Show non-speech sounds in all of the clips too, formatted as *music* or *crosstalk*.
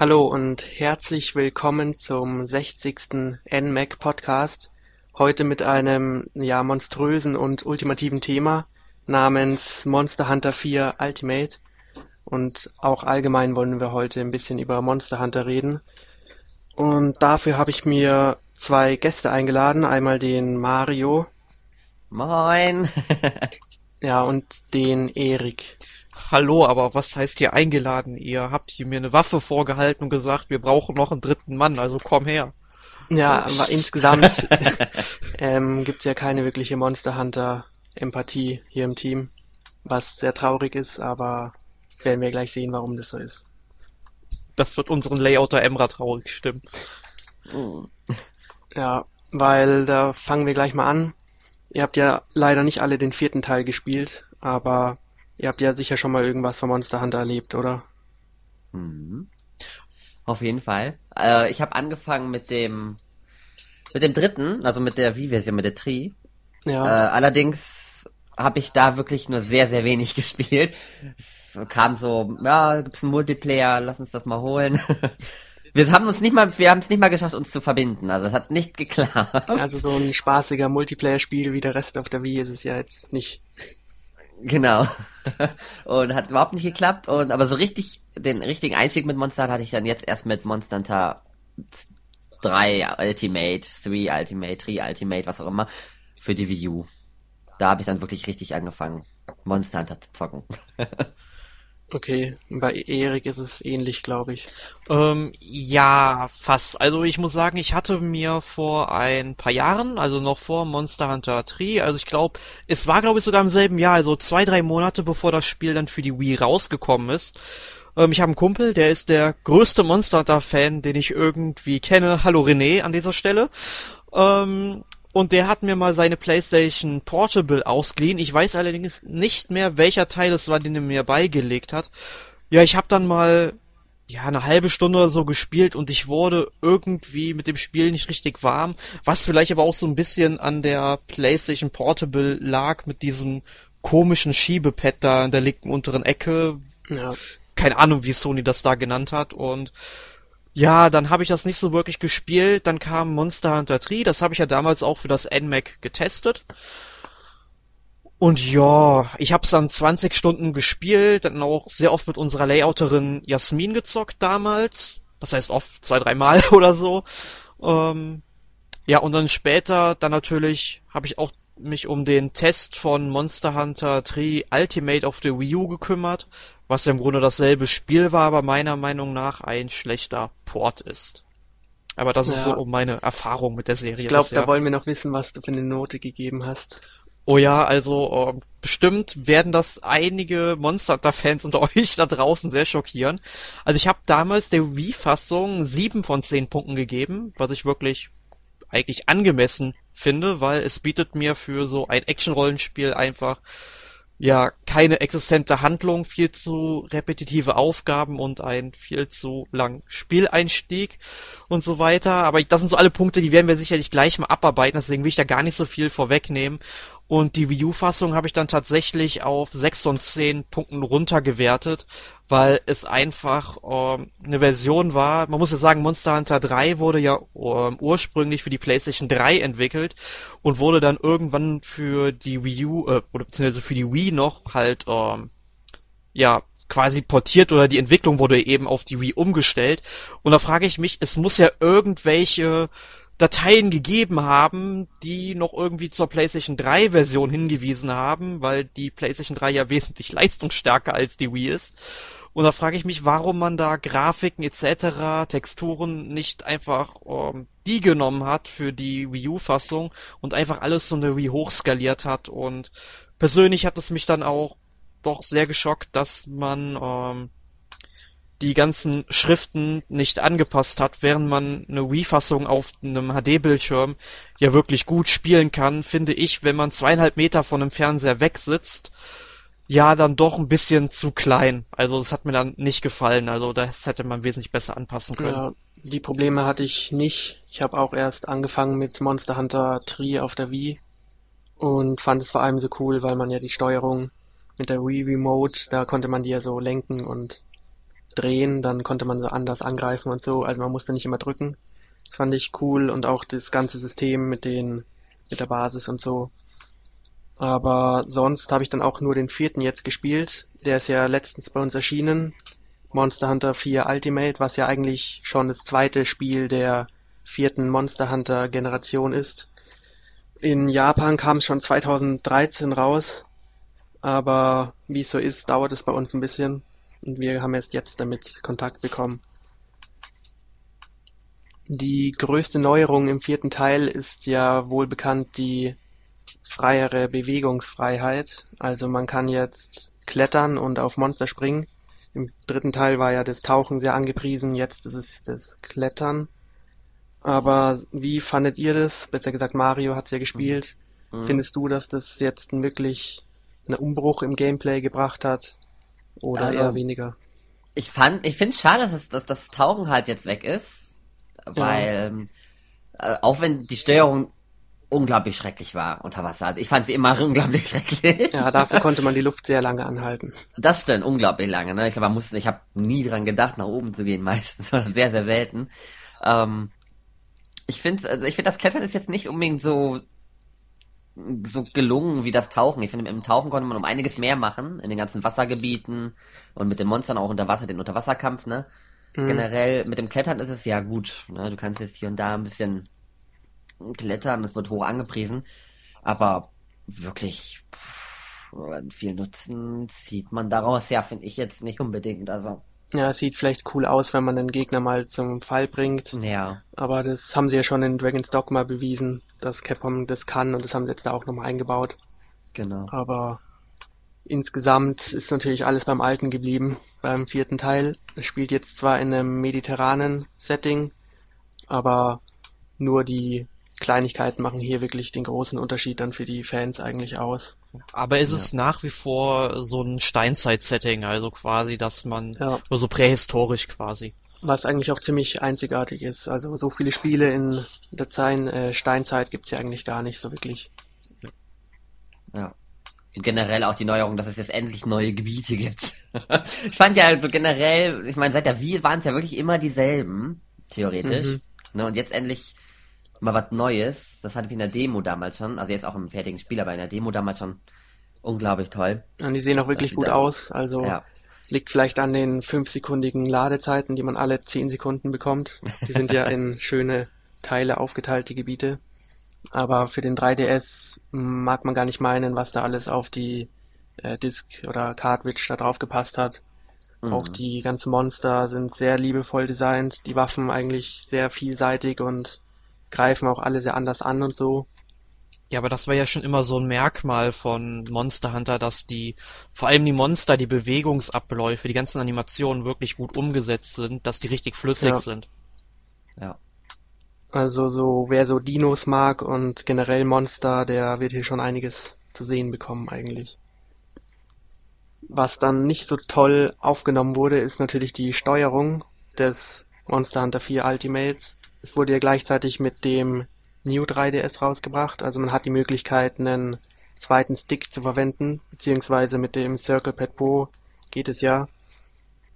Hallo und herzlich willkommen zum 60. NMAC Podcast. Heute mit einem ja monströsen und ultimativen Thema namens Monster Hunter 4 Ultimate. Und auch allgemein wollen wir heute ein bisschen über Monster Hunter reden. Und dafür habe ich mir zwei Gäste eingeladen. Einmal den Mario. Moin. *laughs* ja, und den Erik. Hallo, aber was heißt hier eingeladen? Ihr habt hier mir eine Waffe vorgehalten und gesagt, wir brauchen noch einen dritten Mann, also komm her. Ja, aber insgesamt *laughs* ähm, gibt ja keine wirkliche Monster Hunter Empathie hier im Team, was sehr traurig ist, aber werden wir gleich sehen, warum das so ist. Das wird unseren Layouter Emra traurig stimmen. Ja, weil da fangen wir gleich mal an. Ihr habt ja leider nicht alle den vierten Teil gespielt, aber ihr habt ja sicher schon mal irgendwas von Monster Hunter erlebt, oder? Mhm. Auf jeden Fall. Äh, ich habe angefangen mit dem mit dem dritten, also mit der Wii-Version, mit der Tri. Ja. Äh, allerdings habe ich da wirklich nur sehr, sehr wenig *laughs* gespielt. Es kam so, ja, gibt's einen Multiplayer, lass uns das mal holen. *laughs* Wir haben uns nicht mal, wir haben es nicht mal geschafft, uns zu verbinden. Also es hat nicht *laughs* geklappt. Also so ein spaßiger Multiplayer-Spiel wie der Rest auf der Wii ist es ja jetzt nicht. Genau. *laughs* Und hat überhaupt nicht geklappt. Und aber so richtig, den richtigen Einstieg mit Monster hatte ich dann jetzt erst mit Monster Hunter 3 Ultimate, 3 Ultimate, 3 Ultimate, was auch immer, für die Wii U. Da habe ich dann wirklich richtig angefangen, Monster Hunter zu zocken. *laughs* Okay, bei Erik ist es ähnlich, glaube ich. Ähm, ja, fast. Also ich muss sagen, ich hatte mir vor ein paar Jahren, also noch vor Monster Hunter 3, also ich glaube, es war glaube ich sogar im selben Jahr, also zwei, drei Monate bevor das Spiel dann für die Wii rausgekommen ist. Ähm, ich habe einen Kumpel, der ist der größte Monster Hunter Fan, den ich irgendwie kenne. Hallo René an dieser Stelle. Ähm, und der hat mir mal seine PlayStation Portable ausgeliehen. Ich weiß allerdings nicht mehr, welcher Teil es war, den er mir beigelegt hat. Ja, ich habe dann mal ja eine halbe Stunde oder so gespielt und ich wurde irgendwie mit dem Spiel nicht richtig warm, was vielleicht aber auch so ein bisschen an der PlayStation Portable lag mit diesem komischen Schiebepad da in der linken unteren Ecke. Ja. Keine Ahnung, wie Sony das da genannt hat und ja, dann habe ich das nicht so wirklich gespielt. Dann kam Monster Hunter 3, das habe ich ja damals auch für das NMAC getestet. Und ja, ich habe es dann 20 Stunden gespielt, dann auch sehr oft mit unserer Layouterin Jasmin gezockt damals. Das heißt oft zwei, dreimal *laughs* oder so. Ähm, ja, und dann später, dann natürlich, habe ich auch mich um den Test von Monster Hunter 3 Ultimate auf der Wii U gekümmert, was ja im Grunde dasselbe Spiel war, aber meiner Meinung nach ein schlechter Port ist. Aber das ja. ist so um meine Erfahrung mit der Serie. Ich glaube, da wollen wir noch wissen, was du für eine Note gegeben hast. Oh ja, also äh, bestimmt werden das einige Monster Hunter-Fans unter *laughs* euch da draußen sehr schockieren. Also ich habe damals der Wii-Fassung sieben von zehn Punkten gegeben, was ich wirklich eigentlich angemessen finde, weil es bietet mir für so ein Action-Rollenspiel einfach ja keine existente Handlung, viel zu repetitive Aufgaben und ein viel zu lang Spieleinstieg und so weiter. Aber das sind so alle Punkte, die werden wir sicherlich gleich mal abarbeiten, deswegen will ich da gar nicht so viel vorwegnehmen. Und die Wii U-Fassung habe ich dann tatsächlich auf 6 von 10 Punkten runtergewertet, weil es einfach ähm, eine Version war. Man muss ja sagen, Monster Hunter 3 wurde ja ähm, ursprünglich für die PlayStation 3 entwickelt und wurde dann irgendwann für die Wii U äh, oder beziehungsweise für die Wii noch halt ähm, ja quasi portiert oder die Entwicklung wurde eben auf die Wii umgestellt. Und da frage ich mich, es muss ja irgendwelche Dateien gegeben haben, die noch irgendwie zur PlayStation 3 Version hingewiesen haben, weil die PlayStation 3 ja wesentlich leistungsstärker als die Wii ist. Und da frage ich mich, warum man da Grafiken etc., Texturen nicht einfach ähm, die genommen hat für die Wii U-Fassung und einfach alles so eine Wii hochskaliert hat. Und persönlich hat es mich dann auch doch sehr geschockt, dass man ähm, die ganzen Schriften nicht angepasst hat, während man eine Wii-Fassung auf einem HD-Bildschirm ja wirklich gut spielen kann, finde ich, wenn man zweieinhalb Meter von einem Fernseher wegsitzt, ja dann doch ein bisschen zu klein. Also das hat mir dann nicht gefallen. Also das hätte man wesentlich besser anpassen können. Ja, die Probleme hatte ich nicht. Ich habe auch erst angefangen mit Monster Hunter 3 auf der Wii und fand es vor allem so cool, weil man ja die Steuerung mit der Wii Remote, da konnte man die ja so lenken und drehen, dann konnte man so anders angreifen und so. Also man musste nicht immer drücken. Das fand ich cool und auch das ganze System mit den mit der Basis und so. Aber sonst habe ich dann auch nur den vierten jetzt gespielt. Der ist ja letztens bei uns erschienen. Monster Hunter 4 Ultimate, was ja eigentlich schon das zweite Spiel der vierten Monster Hunter Generation ist. In Japan kam es schon 2013 raus, aber wie es so ist, dauert es bei uns ein bisschen und wir haben erst jetzt damit Kontakt bekommen. Die größte Neuerung im vierten Teil ist ja wohl bekannt die freiere Bewegungsfreiheit. Also man kann jetzt klettern und auf Monster springen. Im dritten Teil war ja das Tauchen sehr angepriesen, jetzt ist es das Klettern. Aber wie fandet ihr das? Besser gesagt, Mario hat es ja gespielt. Mhm. Findest du, dass das jetzt wirklich einen Umbruch im Gameplay gebracht hat? Oder also, eher weniger? Ich fand, ich finde es schade, dass, es, dass das Tauchen halt jetzt weg ist. Weil, ja. äh, auch wenn die Steuerung unglaublich schrecklich war unter Wasser. Also ich fand sie immer *laughs* unglaublich schrecklich. Ja, dafür konnte man die Luft sehr lange anhalten. Das stimmt, unglaublich lange. Ne? Ich glaube, man musste, ich habe nie dran gedacht, nach oben zu gehen meistens, *laughs* sondern sehr, sehr selten. Ähm, ich finde, also ich finde, das Klettern ist jetzt nicht unbedingt so so gelungen wie das Tauchen. Ich finde, im Tauchen konnte man um einiges mehr machen, in den ganzen Wassergebieten und mit den Monstern auch unter Wasser, den Unterwasserkampf, ne? Mhm. Generell, mit dem Klettern ist es ja gut, ne? Du kannst jetzt hier und da ein bisschen klettern, das wird hoch angepriesen, aber wirklich pff, viel Nutzen zieht man daraus ja, finde ich jetzt nicht unbedingt, also. Ja, es sieht vielleicht cool aus, wenn man den Gegner mal zum Fall bringt. Ja. Aber das haben sie ja schon in Dragon's Dogma bewiesen, dass Capcom das kann und das haben sie jetzt da auch nochmal eingebaut. Genau. Aber insgesamt ist natürlich alles beim Alten geblieben, beim vierten Teil. Es spielt jetzt zwar in einem mediterranen Setting, aber nur die Kleinigkeiten machen hier wirklich den großen Unterschied dann für die Fans eigentlich aus. Aber ist ja. es nach wie vor so ein Steinzeit-Setting, also quasi, dass man ja. nur so prähistorisch quasi. Was eigentlich auch ziemlich einzigartig ist. Also so viele Spiele in der Zeit, äh, Steinzeit gibt's ja eigentlich gar nicht so wirklich. Ja. Und generell auch die Neuerung, dass es jetzt endlich neue Gebiete gibt. *laughs* ich fand ja also generell, ich meine, seit der Wii waren es ja wirklich immer dieselben, theoretisch. Mhm. Ne, und jetzt endlich mal was Neues. Das hatte ich in der Demo damals schon, also jetzt auch im fertigen Spiel, aber in der Demo damals schon unglaublich toll. Und die sehen auch wirklich gut aus. Also ja. liegt vielleicht an den fünfsekundigen Ladezeiten, die man alle zehn Sekunden bekommt. Die sind ja *laughs* in schöne Teile aufgeteilt, die Gebiete. Aber für den 3DS mag man gar nicht meinen, was da alles auf die äh, Disk oder Cartridge da drauf gepasst hat. Mhm. Auch die ganzen Monster sind sehr liebevoll designt, die Waffen eigentlich sehr vielseitig und greifen auch alle sehr anders an und so. Ja, aber das war ja schon immer so ein Merkmal von Monster Hunter, dass die, vor allem die Monster, die Bewegungsabläufe, die ganzen Animationen wirklich gut umgesetzt sind, dass die richtig flüssig ja. sind. Ja. Also so, wer so Dinos mag und generell Monster, der wird hier schon einiges zu sehen bekommen eigentlich. Was dann nicht so toll aufgenommen wurde, ist natürlich die Steuerung des Monster Hunter 4 Ultimates. Es wurde ja gleichzeitig mit dem New 3DS rausgebracht, also man hat die Möglichkeit, einen zweiten Stick zu verwenden, beziehungsweise mit dem Circle Pad Pro geht es ja.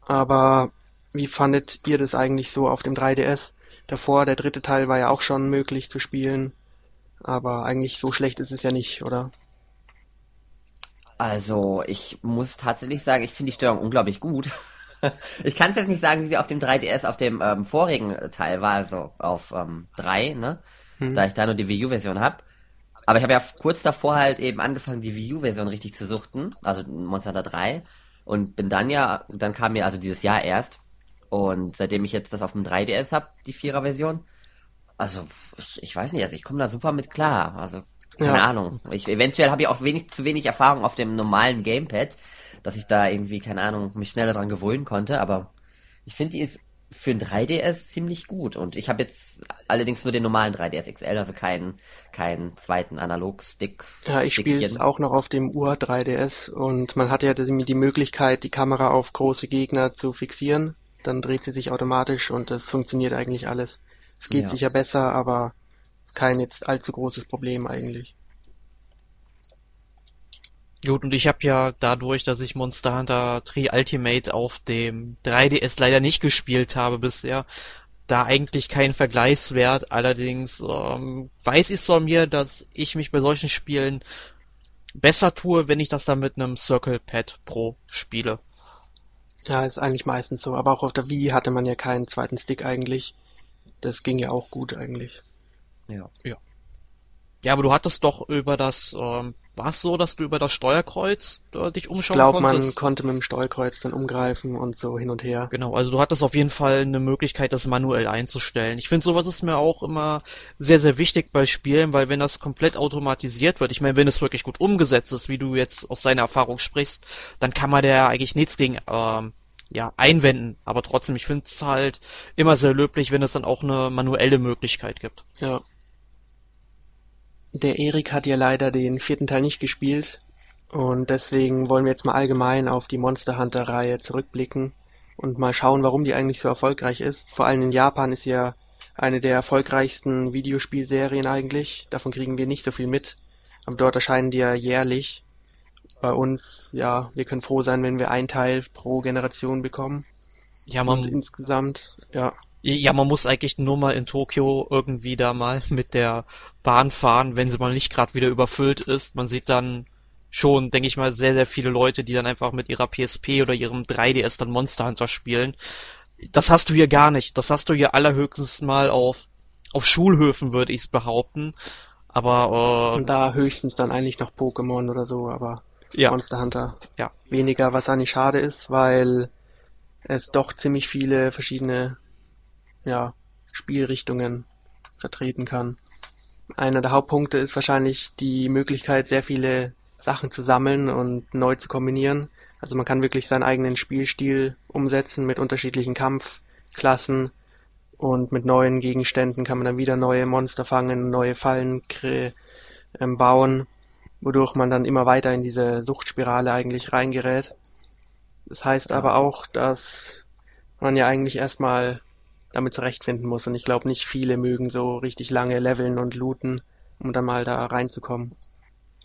Aber wie fandet ihr das eigentlich so auf dem 3DS? Davor, der dritte Teil war ja auch schon möglich zu spielen, aber eigentlich so schlecht ist es ja nicht, oder? Also, ich muss tatsächlich sagen, ich finde die Steuerung unglaublich gut. *laughs* *laughs* ich kann es jetzt nicht sagen, wie sie auf dem 3DS auf dem ähm, vorigen Teil war, also auf ähm, 3, ne? Hm. Da ich da nur die Wii U-Version habe. Aber ich habe ja kurz davor halt eben angefangen, die Wii U-Version richtig zu suchten, also Monster Hunter 3. Und bin dann ja, dann kam mir also dieses Jahr erst. Und seitdem ich jetzt das auf dem 3DS habe, die 4er-Version, also ich, ich weiß nicht, also ich komme da super mit klar. Also keine ja. Ahnung. Ich, eventuell habe ich auch wenig zu wenig Erfahrung auf dem normalen Gamepad dass ich da irgendwie, keine Ahnung, mich schneller dran gewöhnen konnte, aber ich finde, die ist für ein 3DS ziemlich gut. Und ich habe jetzt allerdings nur den normalen 3DS XL, also keinen, keinen zweiten Analog-Stick. Ja, ich spiele es auch noch auf dem Ur 3DS und man hat ja die Möglichkeit, die Kamera auf große Gegner zu fixieren. Dann dreht sie sich automatisch und das funktioniert eigentlich alles. Es geht ja. sicher besser, aber kein jetzt allzu großes Problem eigentlich. Gut, und ich habe ja dadurch, dass ich Monster Hunter 3 Ultimate auf dem 3DS leider nicht gespielt habe bisher, da eigentlich keinen Vergleichswert. Allerdings ähm, weiß ich von mir, dass ich mich bei solchen Spielen besser tue, wenn ich das dann mit einem Circle Pad Pro spiele. Ja, ist eigentlich meistens so. Aber auch auf der Wii hatte man ja keinen zweiten Stick eigentlich. Das ging ja auch gut eigentlich. Ja. Ja. Ja, aber du hattest doch über das ähm, war es so, dass du über das Steuerkreuz äh, dich umschauen ich glaub, konntest? Ich glaube, man konnte mit dem Steuerkreuz dann umgreifen und so hin und her. Genau, also du hattest auf jeden Fall eine Möglichkeit, das manuell einzustellen. Ich finde, sowas ist mir auch immer sehr, sehr wichtig bei Spielen, weil wenn das komplett automatisiert wird, ich meine, wenn es wirklich gut umgesetzt ist, wie du jetzt aus deiner Erfahrung sprichst, dann kann man da eigentlich nichts gegen ähm, ja, einwenden. Aber trotzdem, ich finde es halt immer sehr löblich, wenn es dann auch eine manuelle Möglichkeit gibt. Ja, der Erik hat ja leider den vierten Teil nicht gespielt und deswegen wollen wir jetzt mal allgemein auf die Monster Hunter Reihe zurückblicken und mal schauen, warum die eigentlich so erfolgreich ist. Vor allem in Japan ist ja eine der erfolgreichsten Videospielserien eigentlich. Davon kriegen wir nicht so viel mit. Aber dort erscheinen die ja jährlich. Bei uns, ja, wir können froh sein, wenn wir ein Teil pro Generation bekommen. Ja, man, und insgesamt, ja. Ja, man muss eigentlich nur mal in Tokio irgendwie da mal *laughs* mit der Bahn fahren, wenn sie mal nicht gerade wieder überfüllt ist. Man sieht dann schon, denke ich mal, sehr, sehr viele Leute, die dann einfach mit ihrer PSP oder ihrem 3DS dann Monster Hunter spielen. Das hast du hier gar nicht. Das hast du hier allerhöchstens mal auf, auf Schulhöfen, würde ich behaupten. Aber, äh, Und da höchstens dann eigentlich noch Pokémon oder so, aber ja. Monster Hunter. Ja. Weniger, was eigentlich schade ist, weil es doch ziemlich viele verschiedene ja, Spielrichtungen vertreten kann. Einer der Hauptpunkte ist wahrscheinlich die Möglichkeit, sehr viele Sachen zu sammeln und neu zu kombinieren. Also man kann wirklich seinen eigenen Spielstil umsetzen mit unterschiedlichen Kampfklassen und mit neuen Gegenständen kann man dann wieder neue Monster fangen, neue Fallen ähm, bauen, wodurch man dann immer weiter in diese Suchtspirale eigentlich reingerät. Das heißt aber auch, dass man ja eigentlich erstmal damit zurechtfinden muss. Und ich glaube, nicht viele mögen so richtig lange leveln und looten, um dann mal da reinzukommen.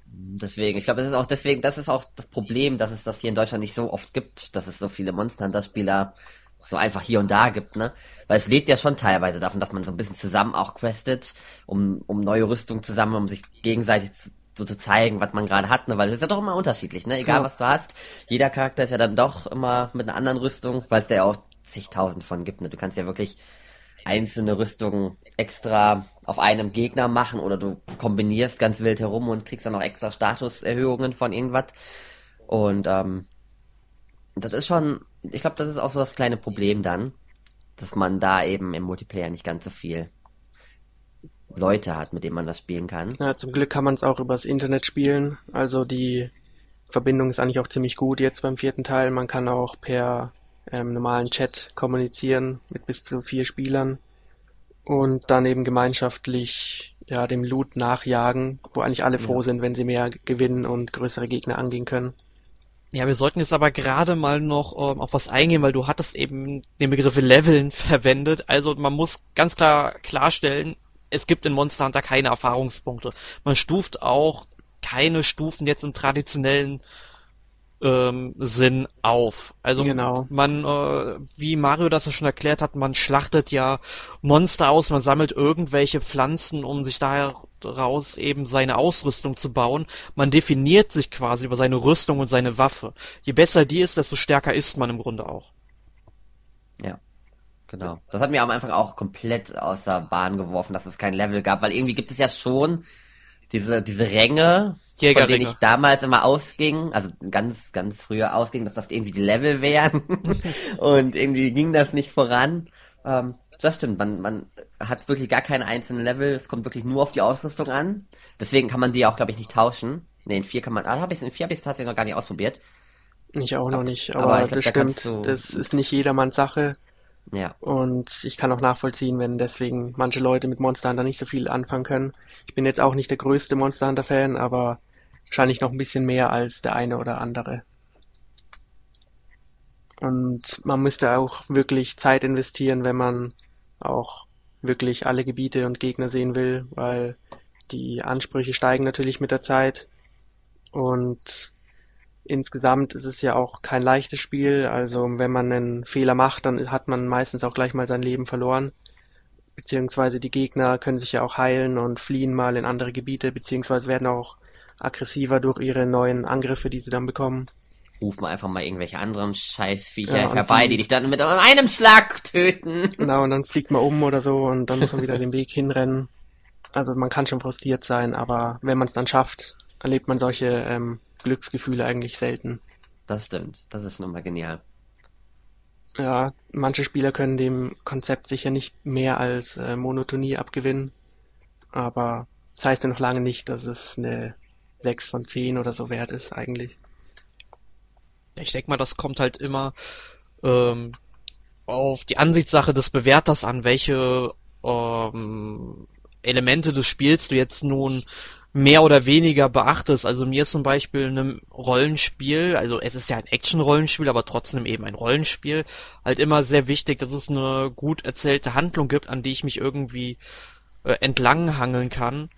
Deswegen, ich glaube, das ist auch deswegen, das ist auch das Problem, dass es das hier in Deutschland nicht so oft gibt, dass es so viele Monster Hunter Spieler so einfach hier und da gibt, ne? Weil es lebt ja schon teilweise davon, dass man so ein bisschen zusammen auch questet, um, um neue Rüstung zusammen, um sich gegenseitig zu, so zu zeigen, was man gerade hat, ne? Weil es ist ja doch immer unterschiedlich, ne? Egal ja. was du hast. Jeder Charakter ist ja dann doch immer mit einer anderen Rüstung, weil es ja auch zigtausend von gibt. Ne? Du kannst ja wirklich einzelne Rüstungen extra auf einem Gegner machen oder du kombinierst ganz wild herum und kriegst dann auch extra Statuserhöhungen von irgendwas. Und ähm, das ist schon, ich glaube, das ist auch so das kleine Problem dann, dass man da eben im Multiplayer nicht ganz so viel Leute hat, mit denen man das spielen kann. Ja, zum Glück kann man es auch übers Internet spielen. Also die Verbindung ist eigentlich auch ziemlich gut jetzt beim vierten Teil. Man kann auch per ähm, normalen Chat kommunizieren mit bis zu vier Spielern und dann eben gemeinschaftlich ja dem Loot nachjagen, wo eigentlich alle froh ja. sind, wenn sie mehr gewinnen und größere Gegner angehen können. Ja, wir sollten jetzt aber gerade mal noch ähm, auf was eingehen, weil du hattest eben den Begriff Leveln *laughs* verwendet. Also man muss ganz klar klarstellen, es gibt in Monster Hunter keine Erfahrungspunkte. Man stuft auch keine Stufen jetzt im traditionellen ähm, Sinn auf. Also genau. man, äh, wie Mario das ja schon erklärt hat, man schlachtet ja Monster aus, man sammelt irgendwelche Pflanzen, um sich daraus eben seine Ausrüstung zu bauen. Man definiert sich quasi über seine Rüstung und seine Waffe. Je besser die ist, desto stärker ist man im Grunde auch. Ja. Genau. Das hat mir am Anfang auch komplett aus der Bahn geworfen, dass es kein Level gab, weil irgendwie gibt es ja schon diese, diese Ränge, von denen ich damals immer ausging, also ganz, ganz früher ausging, dass das irgendwie die Level wären. *laughs* und irgendwie ging das nicht voran. Ähm, das stimmt, man, man hat wirklich gar keine einzelnen Level, es kommt wirklich nur auf die Ausrüstung an. Deswegen kann man die auch, glaube ich, nicht tauschen. Ne, in vier kann man, ah, hab ich, in vier habe ich es tatsächlich noch gar nicht ausprobiert. Ich auch noch nicht, aber, aber glaub, das da stimmt, das ist nicht jedermanns Sache. Ja. Und ich kann auch nachvollziehen, wenn deswegen manche Leute mit Monster Hunter nicht so viel anfangen können. Ich bin jetzt auch nicht der größte Monster Hunter Fan, aber wahrscheinlich noch ein bisschen mehr als der eine oder andere. Und man müsste auch wirklich Zeit investieren, wenn man auch wirklich alle Gebiete und Gegner sehen will, weil die Ansprüche steigen natürlich mit der Zeit. Und insgesamt ist es ja auch kein leichtes Spiel. Also wenn man einen Fehler macht, dann hat man meistens auch gleich mal sein Leben verloren. Beziehungsweise die Gegner können sich ja auch heilen und fliehen mal in andere Gebiete, beziehungsweise werden auch aggressiver durch ihre neuen Angriffe, die sie dann bekommen. Rufen wir einfach mal irgendwelche anderen Scheißviecher ja, herbei, die, die, dich dann mit einem Schlag töten. Genau, und dann fliegt man um oder so und dann muss man wieder den Weg hinrennen. Also man kann schon frustriert sein, aber wenn man es dann schafft, erlebt man solche ähm, Glücksgefühle eigentlich selten. Das stimmt, das ist nochmal genial. Ja, manche Spieler können dem Konzept sicher nicht mehr als äh, Monotonie abgewinnen, aber das heißt ja noch lange nicht, dass es eine 6 von 10 oder so wert ist eigentlich. Ich denke mal, das kommt halt immer ähm, auf die Ansichtssache des Bewerters an, welche ähm, Elemente des Spiels du jetzt nun mehr oder weniger beachtest. Also mir ist zum Beispiel ein Rollenspiel, also es ist ja ein Action-Rollenspiel, aber trotzdem eben ein Rollenspiel, halt immer sehr wichtig, dass es eine gut erzählte Handlung gibt, an die ich mich irgendwie äh, entlanghangeln kann.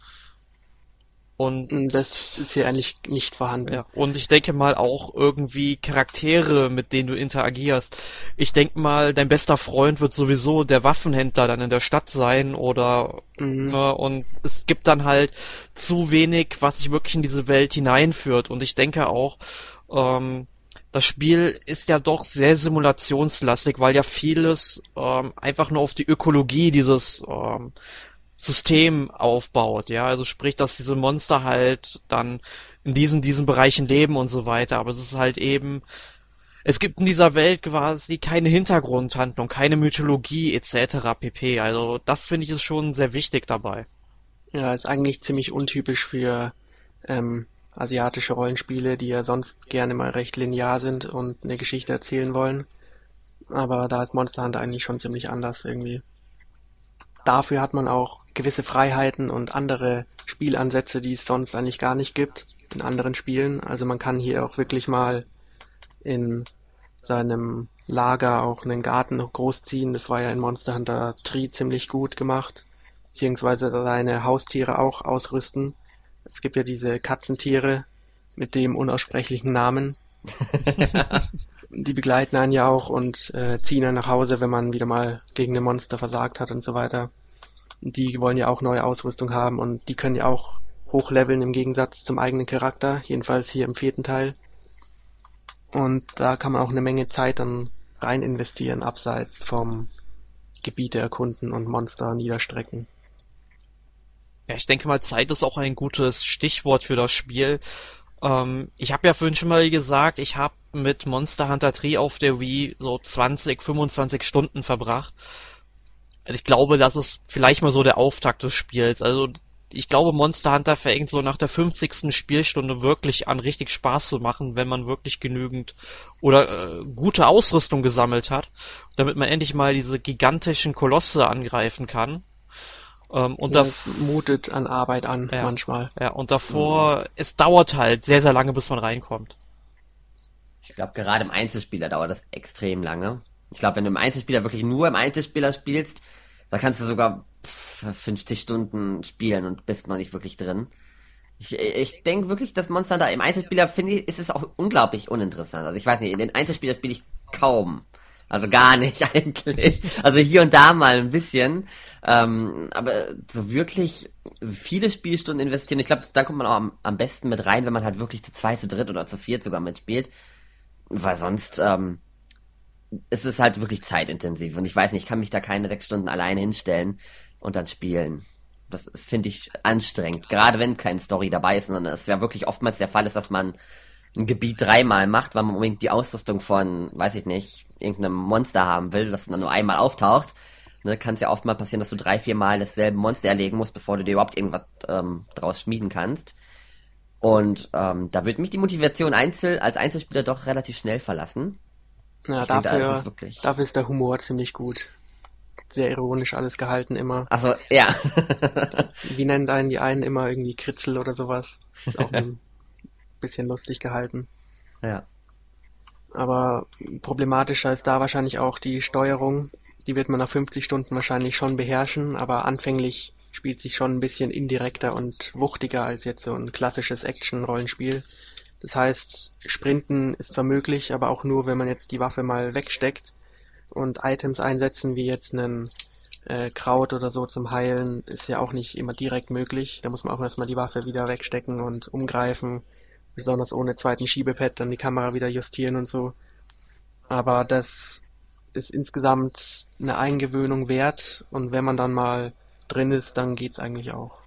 Und hm, das ist hier eigentlich nicht vorhanden. Ja, und ich denke mal auch irgendwie Charaktere, mit denen du interagierst. Ich denke mal, dein bester Freund wird sowieso der Waffenhändler dann in der Stadt sein oder mhm. ne, und es gibt dann halt zu wenig, was sich wirklich in diese Welt hineinführt. Und ich denke auch, ähm, das Spiel ist ja doch sehr simulationslastig, weil ja vieles ähm, einfach nur auf die Ökologie dieses ähm, System aufbaut, ja, also sprich, dass diese Monster halt dann in diesen, diesen Bereichen leben und so weiter, aber es ist halt eben, es gibt in dieser Welt quasi keine Hintergrundhandlung, keine Mythologie etc. pp. Also das finde ich ist schon sehr wichtig dabei. Ja, ist eigentlich ziemlich untypisch für ähm, asiatische Rollenspiele, die ja sonst gerne mal recht linear sind und eine Geschichte erzählen wollen. Aber da ist Monster Hunter eigentlich schon ziemlich anders irgendwie. Dafür hat man auch gewisse Freiheiten und andere Spielansätze, die es sonst eigentlich gar nicht gibt in anderen Spielen. Also man kann hier auch wirklich mal in seinem Lager auch einen Garten noch großziehen. Das war ja in Monster Hunter 3 ziemlich gut gemacht. Beziehungsweise seine Haustiere auch ausrüsten. Es gibt ja diese Katzentiere mit dem unaussprechlichen Namen. *laughs* die begleiten einen ja auch und äh, ziehen einen nach Hause, wenn man wieder mal gegen ein Monster versagt hat und so weiter. Die wollen ja auch neue Ausrüstung haben und die können ja auch hochleveln im Gegensatz zum eigenen Charakter, jedenfalls hier im vierten Teil. Und da kann man auch eine Menge Zeit dann rein investieren, abseits vom Gebiete erkunden und Monster niederstrecken. Ja, ich denke mal, Zeit ist auch ein gutes Stichwort für das Spiel. Ähm, ich habe ja vorhin schon mal gesagt, ich habe mit Monster Hunter 3 auf der Wii so 20, 25 Stunden verbracht. Ich glaube, das ist vielleicht mal so der Auftakt des Spiels. Also ich glaube, Monster Hunter fängt so nach der 50. Spielstunde wirklich an, richtig Spaß zu machen, wenn man wirklich genügend oder äh, gute Ausrüstung gesammelt hat, damit man endlich mal diese gigantischen Kolosse angreifen kann. Ähm, und ja, das mutet an Arbeit an, ja, manchmal. Ja, und davor, mhm. es dauert halt sehr, sehr lange, bis man reinkommt. Ich glaube, gerade im Einzelspieler dauert das extrem lange. Ich glaube, wenn du im Einzelspieler wirklich nur im Einzelspieler spielst, da kannst du sogar 50 Stunden spielen und bist noch nicht wirklich drin. Ich, ich denke wirklich, dass Monster da im Einzelspieler finde ich, ist es auch unglaublich uninteressant. Also ich weiß nicht, in den Einzelspieler spiele ich kaum. Also gar nicht *laughs* eigentlich. Also hier und da mal ein bisschen. Ähm, aber so wirklich viele Spielstunden investieren. Ich glaube, da kommt man auch am, am, besten mit rein, wenn man halt wirklich zu zweit, zu dritt oder zu viert sogar mitspielt. Weil sonst, ähm, es ist halt wirklich zeitintensiv und ich weiß nicht, ich kann mich da keine sechs Stunden alleine hinstellen und dann spielen. Das finde ich anstrengend, gerade wenn keine Story dabei ist, sondern es ja wirklich oftmals der Fall ist, dass man ein Gebiet dreimal macht, weil man unbedingt die Ausrüstung von, weiß ich nicht, irgendeinem Monster haben will, das dann nur einmal auftaucht. Ne, kann es ja oft mal passieren, dass du drei, vier Mal dasselbe Monster erlegen musst, bevor du dir überhaupt irgendwas ähm, draus schmieden kannst. Und ähm, da wird mich die Motivation Einzel als Einzelspieler doch relativ schnell verlassen. Ja, ich dafür, denke, ist wirklich... dafür ist der Humor ziemlich gut. Sehr ironisch alles gehalten immer. Also ja. *laughs* Wie nennen einen die einen immer irgendwie Kritzel oder sowas? Ist auch *laughs* ein bisschen lustig gehalten. Ja. Aber problematischer ist da wahrscheinlich auch die Steuerung. Die wird man nach 50 Stunden wahrscheinlich schon beherrschen, aber anfänglich spielt sich schon ein bisschen indirekter und wuchtiger als jetzt so ein klassisches Action-Rollenspiel. Das heißt, Sprinten ist zwar möglich, aber auch nur, wenn man jetzt die Waffe mal wegsteckt und Items einsetzen, wie jetzt einen äh, Kraut oder so zum Heilen, ist ja auch nicht immer direkt möglich. Da muss man auch erstmal die Waffe wieder wegstecken und umgreifen, besonders ohne zweiten Schiebepad dann die Kamera wieder justieren und so. Aber das ist insgesamt eine Eingewöhnung wert und wenn man dann mal drin ist, dann geht's eigentlich auch.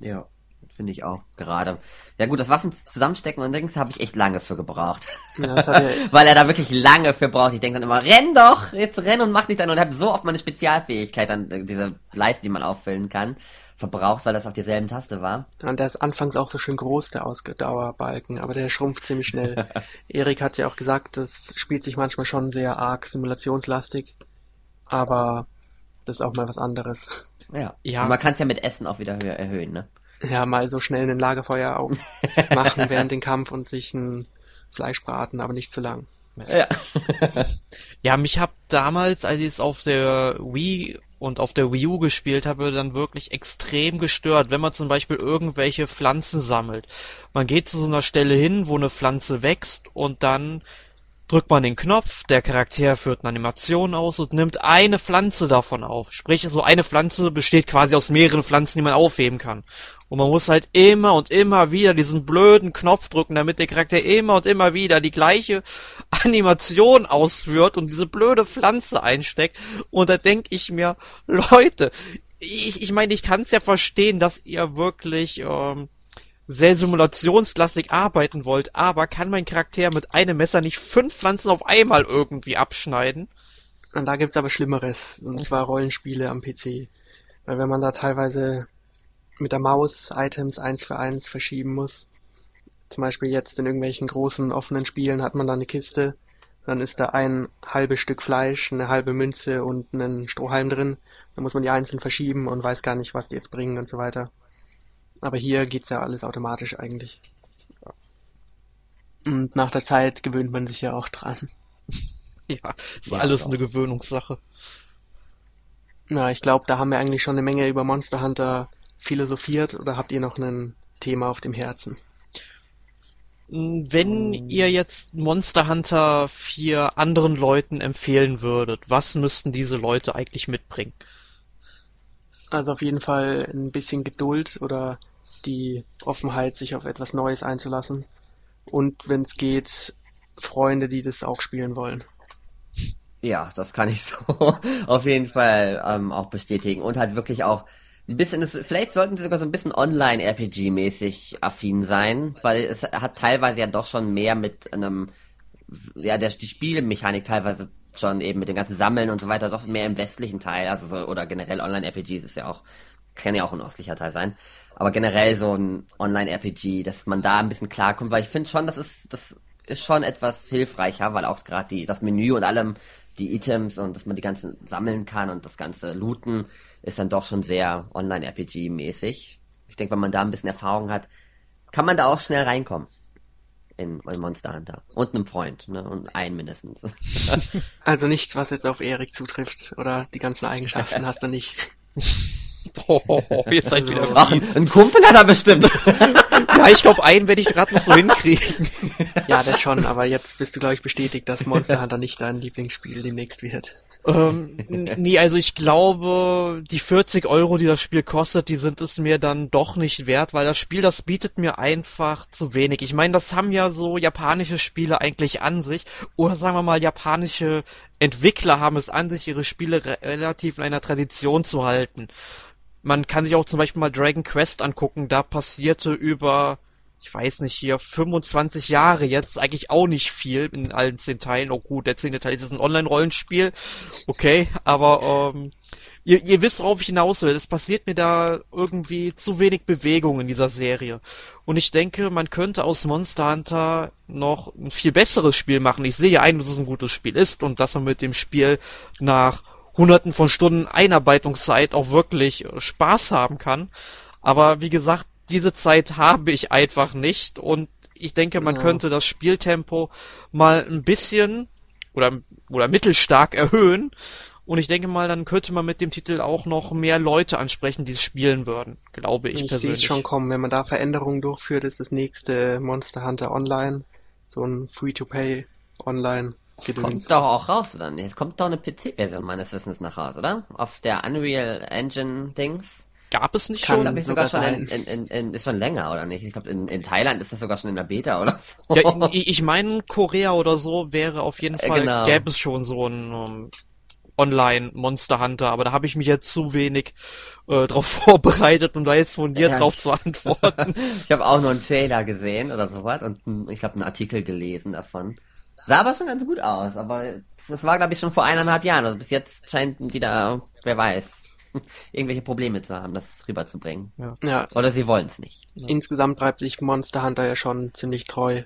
Ja, finde ich auch gerade. Ja gut, das Waffen zusammenstecken und Dings habe ich echt lange für gebraucht. Ja, *laughs* Weil er da wirklich lange für braucht. Ich denke dann immer, renn doch, jetzt renn und mach nicht dann und habe so oft meine Spezialfähigkeit dann äh, diese Leiste, die man auffüllen kann, verbraucht, weil das auf derselben Taste war. Und der ist anfangs auch so schön groß, der Ausdauerbalken, aber der schrumpft ziemlich schnell. *laughs* Erik hat ja auch gesagt, das spielt sich manchmal schon sehr arg simulationslastig, aber das ist auch mal was anderes. Ja, ja. Und man kann es ja mit Essen auch wieder erhöhen, ne? Ja, mal so schnell ein Lagerfeuer aufmachen *laughs* während dem Kampf und sich ein Fleisch braten, aber nicht zu lang. Ja. *laughs* ja, mich hab damals, als ich es auf der Wii und auf der Wii U gespielt habe, dann wirklich extrem gestört, wenn man zum Beispiel irgendwelche Pflanzen sammelt. Man geht zu so einer Stelle hin, wo eine Pflanze wächst und dann drückt man den Knopf, der Charakter führt eine Animation aus und nimmt eine Pflanze davon auf. Sprich, so eine Pflanze besteht quasi aus mehreren Pflanzen, die man aufheben kann. Und man muss halt immer und immer wieder diesen blöden Knopf drücken, damit der Charakter immer und immer wieder die gleiche *laughs* Animation ausführt und diese blöde Pflanze einsteckt. Und da denke ich mir, *laughs* Leute, ich, ich meine, ich kann es ja verstehen, dass ihr wirklich ähm, sehr simulationslastig arbeiten wollt, aber kann mein Charakter mit einem Messer nicht fünf Pflanzen auf einmal irgendwie abschneiden? Und da gibt's aber Schlimmeres, und zwar Rollenspiele am PC. Weil wenn man da teilweise mit der Maus Items eins für eins verschieben muss, zum Beispiel jetzt in irgendwelchen großen offenen Spielen hat man da eine Kiste, dann ist da ein halbes Stück Fleisch, eine halbe Münze und ein Strohhalm drin. Dann muss man die einzeln verschieben und weiß gar nicht, was die jetzt bringen und so weiter. Aber hier geht's ja alles automatisch eigentlich. Und nach der Zeit gewöhnt man sich ja auch dran. *laughs* Ja, ist ja, alles eine Gewöhnungssache. Na, ich glaube, da haben wir eigentlich schon eine Menge über Monster Hunter philosophiert oder habt ihr noch ein Thema auf dem Herzen? Wenn ihr jetzt Monster Hunter vier anderen Leuten empfehlen würdet, was müssten diese Leute eigentlich mitbringen? Also auf jeden Fall ein bisschen Geduld oder die Offenheit, sich auf etwas Neues einzulassen. Und wenn es geht, Freunde, die das auch spielen wollen. Ja, das kann ich *laughs* so auf jeden Fall ähm, auch bestätigen. Und halt wirklich auch ein bisschen, das, vielleicht sollten sie sogar so ein bisschen Online-RPG-mäßig affin sein, weil es hat teilweise ja doch schon mehr mit einem, ja, der, die Spielmechanik teilweise schon eben mit dem ganzen Sammeln und so weiter doch mehr im westlichen Teil, also so, oder generell Online-RPGs ist ja auch, kann ja auch ein östlicher Teil sein. Aber generell so ein Online-RPG, dass man da ein bisschen klarkommt, weil ich finde schon, das ist, das ist schon etwas hilfreicher, weil auch gerade die, das Menü und allem, die Items und dass man die ganzen sammeln kann und das ganze looten, ist dann doch schon sehr Online-RPG-mäßig. Ich denke, wenn man da ein bisschen Erfahrung hat, kann man da auch schnell reinkommen in, in Monster Hunter. Und einem Freund, ne? Und einen mindestens. *laughs* also nichts, was jetzt auf Erik zutrifft, oder die ganzen Eigenschaften hast du nicht. Oh, ihr seid wieder Ach, ein Kumpel hat er bestimmt. *laughs* ja, ich glaube, einen werde ich gerade noch so hinkriegen. ja, das schon, aber jetzt bist du, glaube ich, bestätigt, dass Monster Hunter nicht dein Lieblingsspiel demnächst wird. Ähm, nee, also ich glaube, die 40 Euro, die das Spiel kostet, die sind es mir dann doch nicht wert, weil das Spiel, das bietet mir einfach zu wenig. Ich meine, das haben ja so japanische Spiele eigentlich an sich, oder sagen wir mal, japanische Entwickler haben es an sich, ihre Spiele re relativ in einer Tradition zu halten. Man kann sich auch zum Beispiel mal Dragon Quest angucken, da passierte über ich weiß nicht, hier 25 Jahre jetzt, eigentlich auch nicht viel in allen zehn Teilen. Oh gut, der zehnte Teil ist ein Online-Rollenspiel, okay, aber ähm, ihr, ihr wisst, worauf ich hinaus will. Es passiert mir da irgendwie zu wenig Bewegung in dieser Serie. Und ich denke, man könnte aus Monster Hunter noch ein viel besseres Spiel machen. Ich sehe ein, dass es ein gutes Spiel ist und dass man mit dem Spiel nach hunderten von Stunden Einarbeitungszeit auch wirklich Spaß haben kann. Aber wie gesagt, diese Zeit habe ich einfach nicht und ich denke, man ja. könnte das Spieltempo mal ein bisschen oder, oder mittelstark erhöhen Und ich denke mal, dann könnte man mit dem Titel auch noch mehr Leute ansprechen, die es spielen würden, glaube ich, ich persönlich. Ich sehe es schon kommen. Wenn man da Veränderungen durchführt, ist das nächste Monster Hunter Online so ein Free-to-Play Online. Gedöns. Kommt doch auch raus, oder? Jetzt kommt doch eine PC-Version meines Wissens nach raus, oder? Auf der Unreal Engine Dings. Gab es nicht Kann schon? Ich sogar, sogar schon in, in, in, ist schon länger, oder nicht? Ich glaube, in, Thailand ist das sogar schon in der Beta, oder so. Ja, ich, ich meine, Korea oder so wäre auf jeden Fall, genau. gäbe es schon so ein um, ähm, Online Monster Hunter, aber da habe ich mich jetzt zu wenig äh, drauf *laughs* vorbereitet, um da jetzt von dir ja, drauf zu antworten. *laughs* ich habe auch nur einen Trailer gesehen oder sowas und ich habe einen Artikel gelesen davon. Sah aber schon ganz gut aus, aber das war glaube ich schon vor eineinhalb Jahren. Also bis jetzt scheint wieder, wer weiß, *laughs* irgendwelche Probleme zu haben, das rüberzubringen. Ja. ja. Oder sie wollen es nicht. Insgesamt bleibt sich Monster Hunter ja schon ziemlich treu.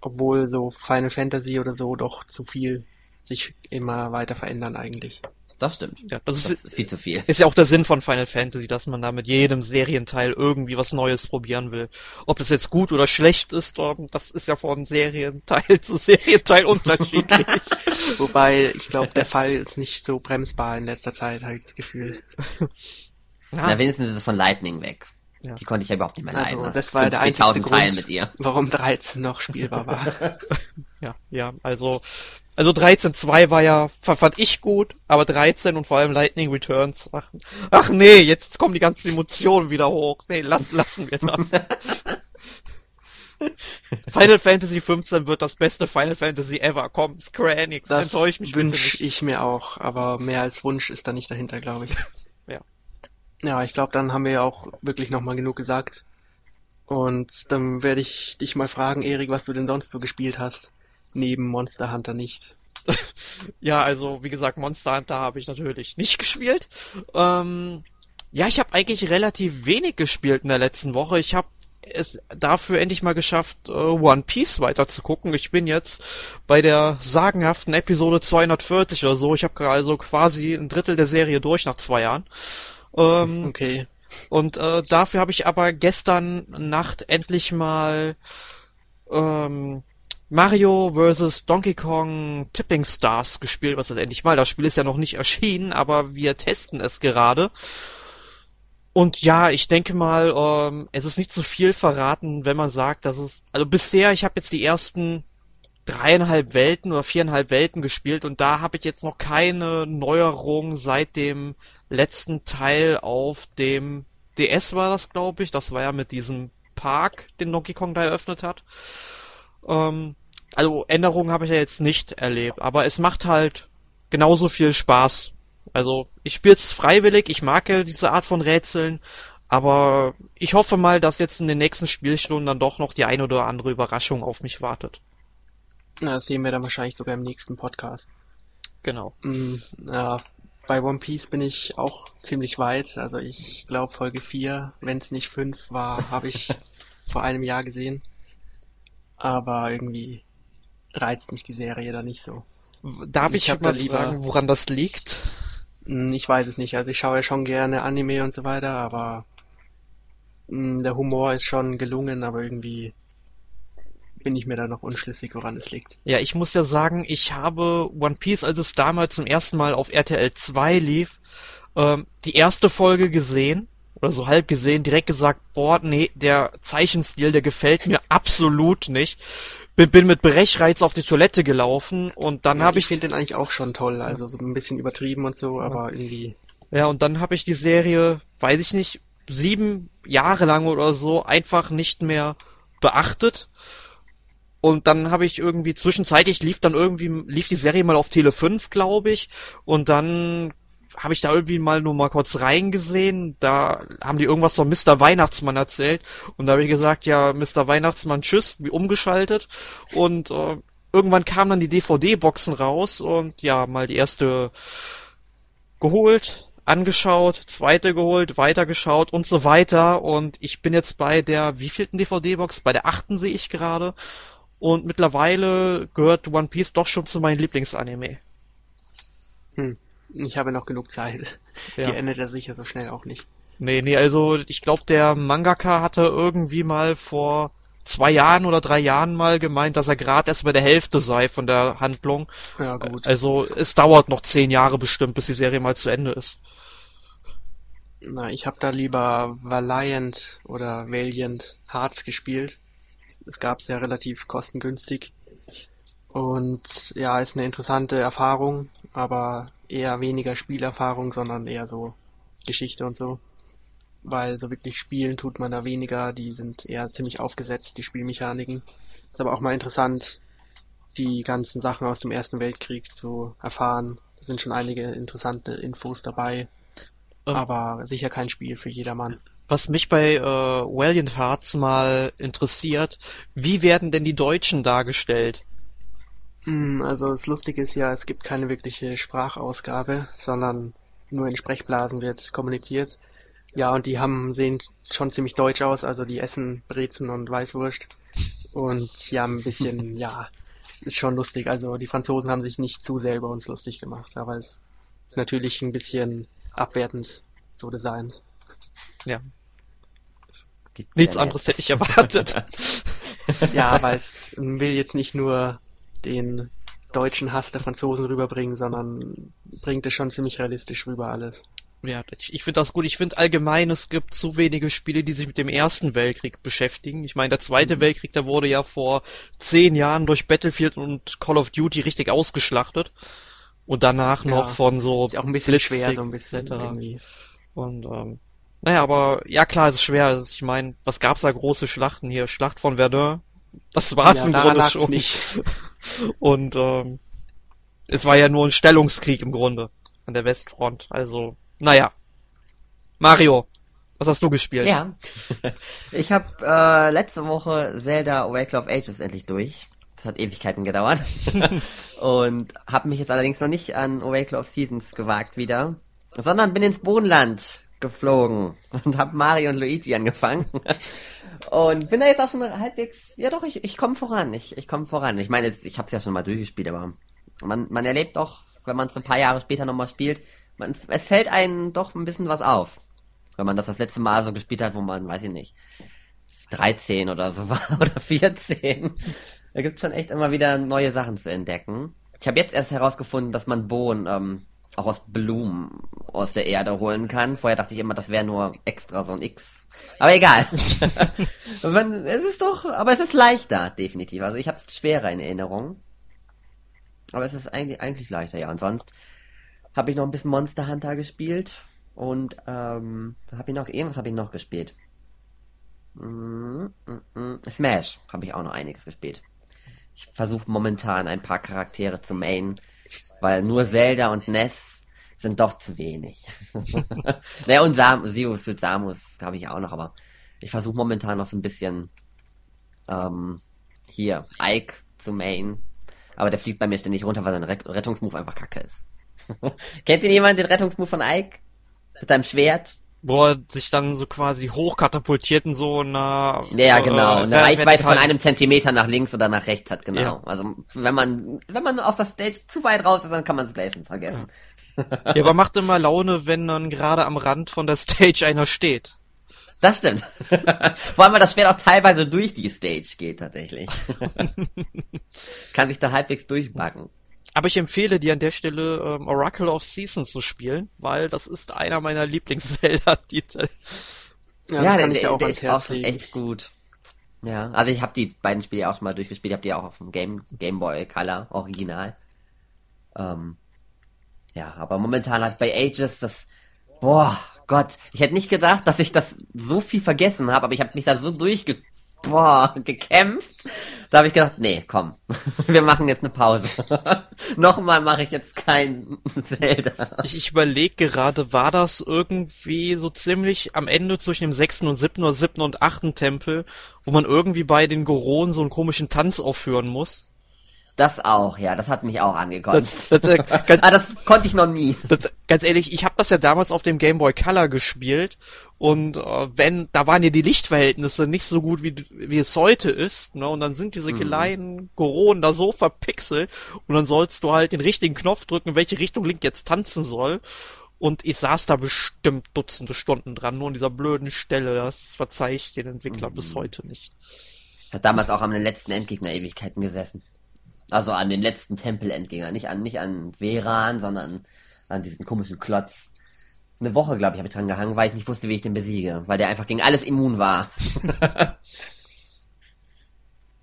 Obwohl so Final Fantasy oder so doch zu viel sich immer weiter verändern eigentlich. Das stimmt. Ja, das, das ist, ist, viel zu viel. Ist ja auch der Sinn von Final Fantasy, dass man da mit jedem Serienteil irgendwie was Neues probieren will. Ob das jetzt gut oder schlecht ist, das ist ja von Serienteil *laughs* zu Serienteil unterschiedlich. *laughs* Wobei, ich glaube, der Fall ist nicht so bremsbar in letzter Zeit, habe ich das Gefühl. Ja. Na, wenigstens ist es von Lightning weg. Ja. Die konnte ich ja überhaupt nicht mehr leiden. Also, das war der einzige Grund, mit ihr. warum 13 noch spielbar war. *laughs* ja, ja, also also 13.2 war ja, fand ich gut, aber 13 und vor allem Lightning Returns, ach, ach nee, jetzt kommen die ganzen Emotionen wieder hoch. Nee, lass, lassen wir das. *laughs* Final Fantasy 15 wird das beste Final Fantasy ever. Komm, Square Enix, das enttäusch mich wünsch ich mir auch, aber mehr als Wunsch ist da nicht dahinter, glaube ich. *laughs* ja. Ich glaube, dann haben wir ja auch wirklich nochmal genug gesagt. Und dann werde ich dich mal fragen, Erik, was du denn sonst so gespielt hast neben Monster Hunter nicht. *laughs* ja, also wie gesagt, Monster Hunter habe ich natürlich nicht *laughs* gespielt. Ähm, ja, ich habe eigentlich relativ wenig gespielt in der letzten Woche. Ich habe es dafür endlich mal geschafft, uh, One Piece weiter zu gucken. Ich bin jetzt bei der sagenhaften Episode 240 oder so. Ich habe also quasi ein Drittel der Serie durch nach zwei Jahren. Ähm, okay. Und äh, dafür habe ich aber gestern Nacht endlich mal ähm, Mario vs. Donkey Kong Tipping Stars gespielt, was ist endlich mal. Das Spiel ist ja noch nicht erschienen, aber wir testen es gerade. Und ja, ich denke mal, ähm, es ist nicht zu viel verraten, wenn man sagt, dass es, also bisher, ich habe jetzt die ersten dreieinhalb Welten oder viereinhalb Welten gespielt und da habe ich jetzt noch keine Neuerung seit dem letzten Teil auf dem DS war das, glaube ich. Das war ja mit diesem Park, den Donkey Kong da eröffnet hat. Ähm, also Änderungen habe ich ja jetzt nicht erlebt, aber es macht halt genauso viel Spaß. Also ich spiele es freiwillig, ich mag ja diese Art von Rätseln, aber ich hoffe mal, dass jetzt in den nächsten Spielstunden dann doch noch die eine oder andere Überraschung auf mich wartet. Na, das sehen wir dann wahrscheinlich sogar im nächsten Podcast. Genau. Mm, ja, bei One Piece bin ich auch ziemlich weit. Also ich glaube Folge 4, wenn es nicht 5 war, habe ich *laughs* vor einem Jahr gesehen aber irgendwie reizt mich die Serie da nicht so. Darf ich, ich mal lieber... fragen, woran das liegt? Hm, ich weiß es nicht. Also ich schaue ja schon gerne Anime und so weiter, aber hm, der Humor ist schon gelungen, aber irgendwie bin ich mir da noch unschlüssig, woran es liegt. Ja, ich muss ja sagen, ich habe One Piece, als es damals zum ersten Mal auf RTL 2 lief, ähm, die erste Folge gesehen oder so halb gesehen, direkt gesagt, boah, nee, der Zeichenstil, der gefällt mir *laughs* absolut nicht. Bin, bin mit Brechreiz auf die Toilette gelaufen und dann ja, habe ich... Ich finde den eigentlich auch schon toll, also so ein bisschen übertrieben und so, aber irgendwie... Ja, und dann habe ich die Serie, weiß ich nicht, sieben Jahre lang oder so einfach nicht mehr beachtet. Und dann habe ich irgendwie zwischenzeitlich lief dann irgendwie lief die Serie mal auf Tele 5, glaube ich, und dann habe ich da irgendwie mal nur mal kurz reingesehen. Da haben die irgendwas von Mr. Weihnachtsmann erzählt. Und da habe ich gesagt, ja, Mr. Weihnachtsmann, tschüss, wie umgeschaltet. Und äh, irgendwann kamen dann die DVD-Boxen raus und ja, mal die erste geholt, angeschaut, zweite geholt, weitergeschaut und so weiter. Und ich bin jetzt bei der wievielten DVD-Box? Bei der achten sehe ich gerade. Und mittlerweile gehört One Piece doch schon zu meinen Lieblingsanime. Hm. Ich habe noch genug Zeit. Ja. Die endet ja sicher so schnell auch nicht. Nee, nee, also ich glaube, der Mangaka hatte irgendwie mal vor zwei Jahren oder drei Jahren mal gemeint, dass er gerade erst bei der Hälfte sei von der Handlung. Ja, gut. Also es dauert noch zehn Jahre bestimmt, bis die Serie mal zu Ende ist. Na, ich habe da lieber Valiant oder Valiant Hearts gespielt. Es gab's ja relativ kostengünstig. Und ja, ist eine interessante Erfahrung, aber eher weniger Spielerfahrung, sondern eher so Geschichte und so. Weil so wirklich spielen tut man da weniger, die sind eher ziemlich aufgesetzt, die Spielmechaniken. Ist aber auch mal interessant, die ganzen Sachen aus dem Ersten Weltkrieg zu erfahren. Da sind schon einige interessante Infos dabei. Ähm, aber sicher kein Spiel für jedermann. Was mich bei äh, Valiant Hearts mal interessiert, wie werden denn die Deutschen dargestellt? Hm, also das Lustige ist ja, es gibt keine wirkliche Sprachausgabe, sondern nur in Sprechblasen wird kommuniziert. Ja, und die haben, sehen schon ziemlich deutsch aus, also die essen Brezen und Weißwurst. Und ja, ein bisschen, *laughs* ja, ist schon lustig. Also die Franzosen haben sich nicht zu sehr über uns lustig gemacht, aber es ist natürlich ein bisschen abwertend so designt. Ja. Gibt's Nichts ja anderes hätte ich *laughs* erwartet. *laughs* ja, weil es will jetzt nicht nur den deutschen Hass der Franzosen rüberbringen, sondern bringt es schon ziemlich realistisch rüber alles. Ja, ich, finde das gut. Ich finde allgemein, es gibt zu wenige Spiele, die sich mit dem Ersten Weltkrieg beschäftigen. Ich meine, der Zweite mhm. Weltkrieg, der wurde ja vor zehn Jahren durch Battlefield und Call of Duty richtig ausgeschlachtet. Und danach ja, noch von so. Ist auch ein bisschen schwer, so ein bisschen irgendwie. Und, ähm, naja, aber, ja klar, es ist schwer. Also ich meine, was gab's da große Schlachten hier? Schlacht von Verdun. Das war's ja, im Grunde schon. Nicht. *laughs* Und, ähm, es war ja nur ein Stellungskrieg im Grunde an der Westfront. Also, naja. Mario, was hast du gespielt? Ja, *laughs* ich habe äh, letzte Woche Zelda Awakening of Ages endlich durch. Das hat Ewigkeiten gedauert. *laughs* und habe mich jetzt allerdings noch nicht an Oracle of Seasons gewagt wieder, sondern bin ins Bodenland geflogen und habe Mario und Luigi angefangen. und bin da jetzt auch schon halbwegs, ja doch, ich, ich komme voran, ich, ich komme voran. Ich meine, ich habe es ja schon mal durchgespielt, aber man, man erlebt doch, wenn man es ein paar Jahre später nochmal spielt, man, es fällt einem doch ein bisschen was auf. Wenn man das das letzte Mal so gespielt hat, wo man, weiß ich nicht, 13 oder so *laughs* war oder 14. Da gibt's schon echt immer wieder neue Sachen zu entdecken. Ich habe jetzt erst herausgefunden, dass man Bohnen ähm, auch aus Blumen aus der Erde holen kann. Vorher dachte ich immer, das wäre nur extra so ein X. Aber egal. *laughs* es ist doch, aber es ist leichter, definitiv. Also ich habe es schwerer in Erinnerung. Aber es ist eigentlich, eigentlich leichter, ja. Und sonst habe ich noch ein bisschen Monster Hunter gespielt. Und ähm, habe ich noch, irgendwas habe ich noch gespielt. Mm, mm, mm. Smash habe ich auch noch einiges gespielt. Ich versuche momentan ein paar Charaktere zu main, weil nur Zelda und Ness sind doch zu wenig. *laughs* naja, und Sam Zero Suit Samus habe ich auch noch, aber ich versuche momentan noch so ein bisschen ähm, hier Ike zu main. Aber der fliegt bei mir ständig runter, weil sein Rettungsmove einfach kacke ist. *laughs* Kennt ihr jemand den Rettungsmove von Ike? Mit seinem Schwert? Wo er sich dann so quasi hochkatapultiert in so einer ja genau. Eine äh, Reichweite von einem Zentimeter nach links oder nach rechts hat genau. Ja. also wenn man wenn man auf der Stage zu weit raus ist dann kann man es gleich vergessen. Ja. ja aber macht immer Laune wenn dann gerade am Rand von der Stage einer steht. Das stimmt. *laughs* Vor allem weil das Schwert auch teilweise durch die Stage geht tatsächlich. *laughs* Kann sich da halbwegs durchbacken aber ich empfehle dir an der Stelle ähm, Oracle of Seasons zu spielen, weil das ist einer meiner Lieblings-Zelda-Titel. *laughs* Ja, ja der, der, der ist auch echt gut. Ja, also ich habe die beiden Spiele auch schon mal durchgespielt, ich habe die auch auf dem Game, Game Boy Color Original. Ähm, ja, aber momentan halt bei Ages das, boah, Gott, ich hätte nicht gedacht, dass ich das so viel vergessen habe, aber ich habe mich da so durchge boah, gekämpft. Da habe ich gedacht, nee, komm, *laughs* wir machen jetzt eine Pause. *laughs* Nochmal mache ich jetzt kein *laughs* Zelda. Ich, ich überlege gerade, war das irgendwie so ziemlich am Ende zwischen dem sechsten und siebten oder siebten und achten Tempel, wo man irgendwie bei den Goronen so einen komischen Tanz aufführen muss? Das auch, ja, das hat mich auch angekotzt. Das, das, äh, *laughs* ganz, ah, das konnte ich noch nie. Das, ganz ehrlich, ich habe das ja damals auf dem Game Boy Color gespielt und äh, wenn, da waren ja die Lichtverhältnisse nicht so gut, wie, wie es heute ist, ne? Und dann sind diese mhm. kleinen Goronen da so verpixelt und dann sollst du halt den richtigen Knopf drücken, in welche Richtung Link jetzt tanzen soll. Und ich saß da bestimmt Dutzende Stunden dran, nur an dieser blöden Stelle. Das verzeih ich den Entwickler mhm. bis heute nicht. Hat damals auch am letzten Endgegner Ewigkeiten gesessen. Also an dem letzten Tempel-Endgegner. Nicht an, nicht an Veran, sondern an diesen komischen Klotz. Eine Woche, glaube ich, habe ich dran gehangen, weil ich nicht wusste, wie ich den besiege. Weil der einfach gegen alles immun war. *laughs*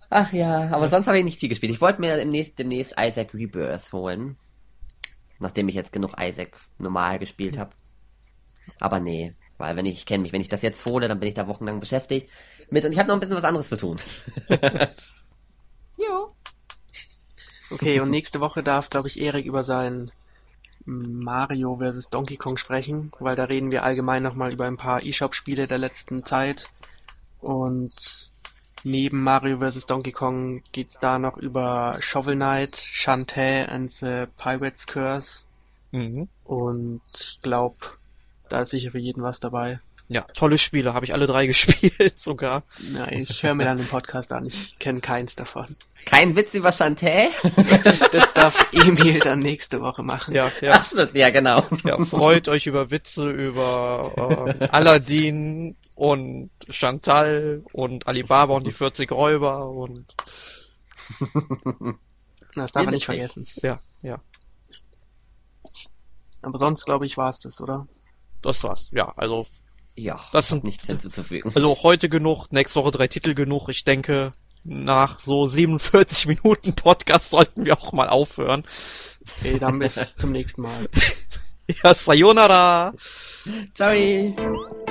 Ach ja, aber sonst habe ich nicht viel gespielt. Ich wollte mir demnächst, demnächst Isaac Rebirth holen. Nachdem ich jetzt genug Isaac normal gespielt habe. Aber nee, weil wenn ich, ich kenne mich, wenn ich das jetzt hole, dann bin ich da wochenlang beschäftigt mit und ich habe noch ein bisschen was anderes zu tun. *laughs* Okay, und nächste Woche darf, glaube ich, Erik über sein Mario vs. Donkey Kong sprechen, weil da reden wir allgemein nochmal über ein paar eShop-Spiele der letzten Zeit. Und neben Mario vs. Donkey Kong geht's da noch über Shovel Knight, Shantae and the Pirate's Curse. Mhm. Und ich glaube, da ist sicher für jeden was dabei. Ja, tolle Spiele, habe ich alle drei *laughs* gespielt sogar. Ja, ich höre mir dann den Podcast an, ich kenne keins davon. Kein Witz über Chanté? *laughs* das darf Emil dann nächste Woche machen. Ja, ja. Ach, ja genau. Ja, freut euch über Witze über äh, *laughs* Aladdin und Chantal und Alibaba und die 40 Räuber und das darf man nicht vergessen. Ja, ja. Aber sonst glaube ich war es das, oder? Das war's. Ja, also ja, das sind nichts hinzuzufügen. Also heute genug, nächste Woche drei Titel genug. Ich denke, nach so 47 *laughs* Minuten Podcast sollten wir auch mal aufhören. Okay, dann bis zum nächsten Mal. *laughs* ja, sayonara. Ciao.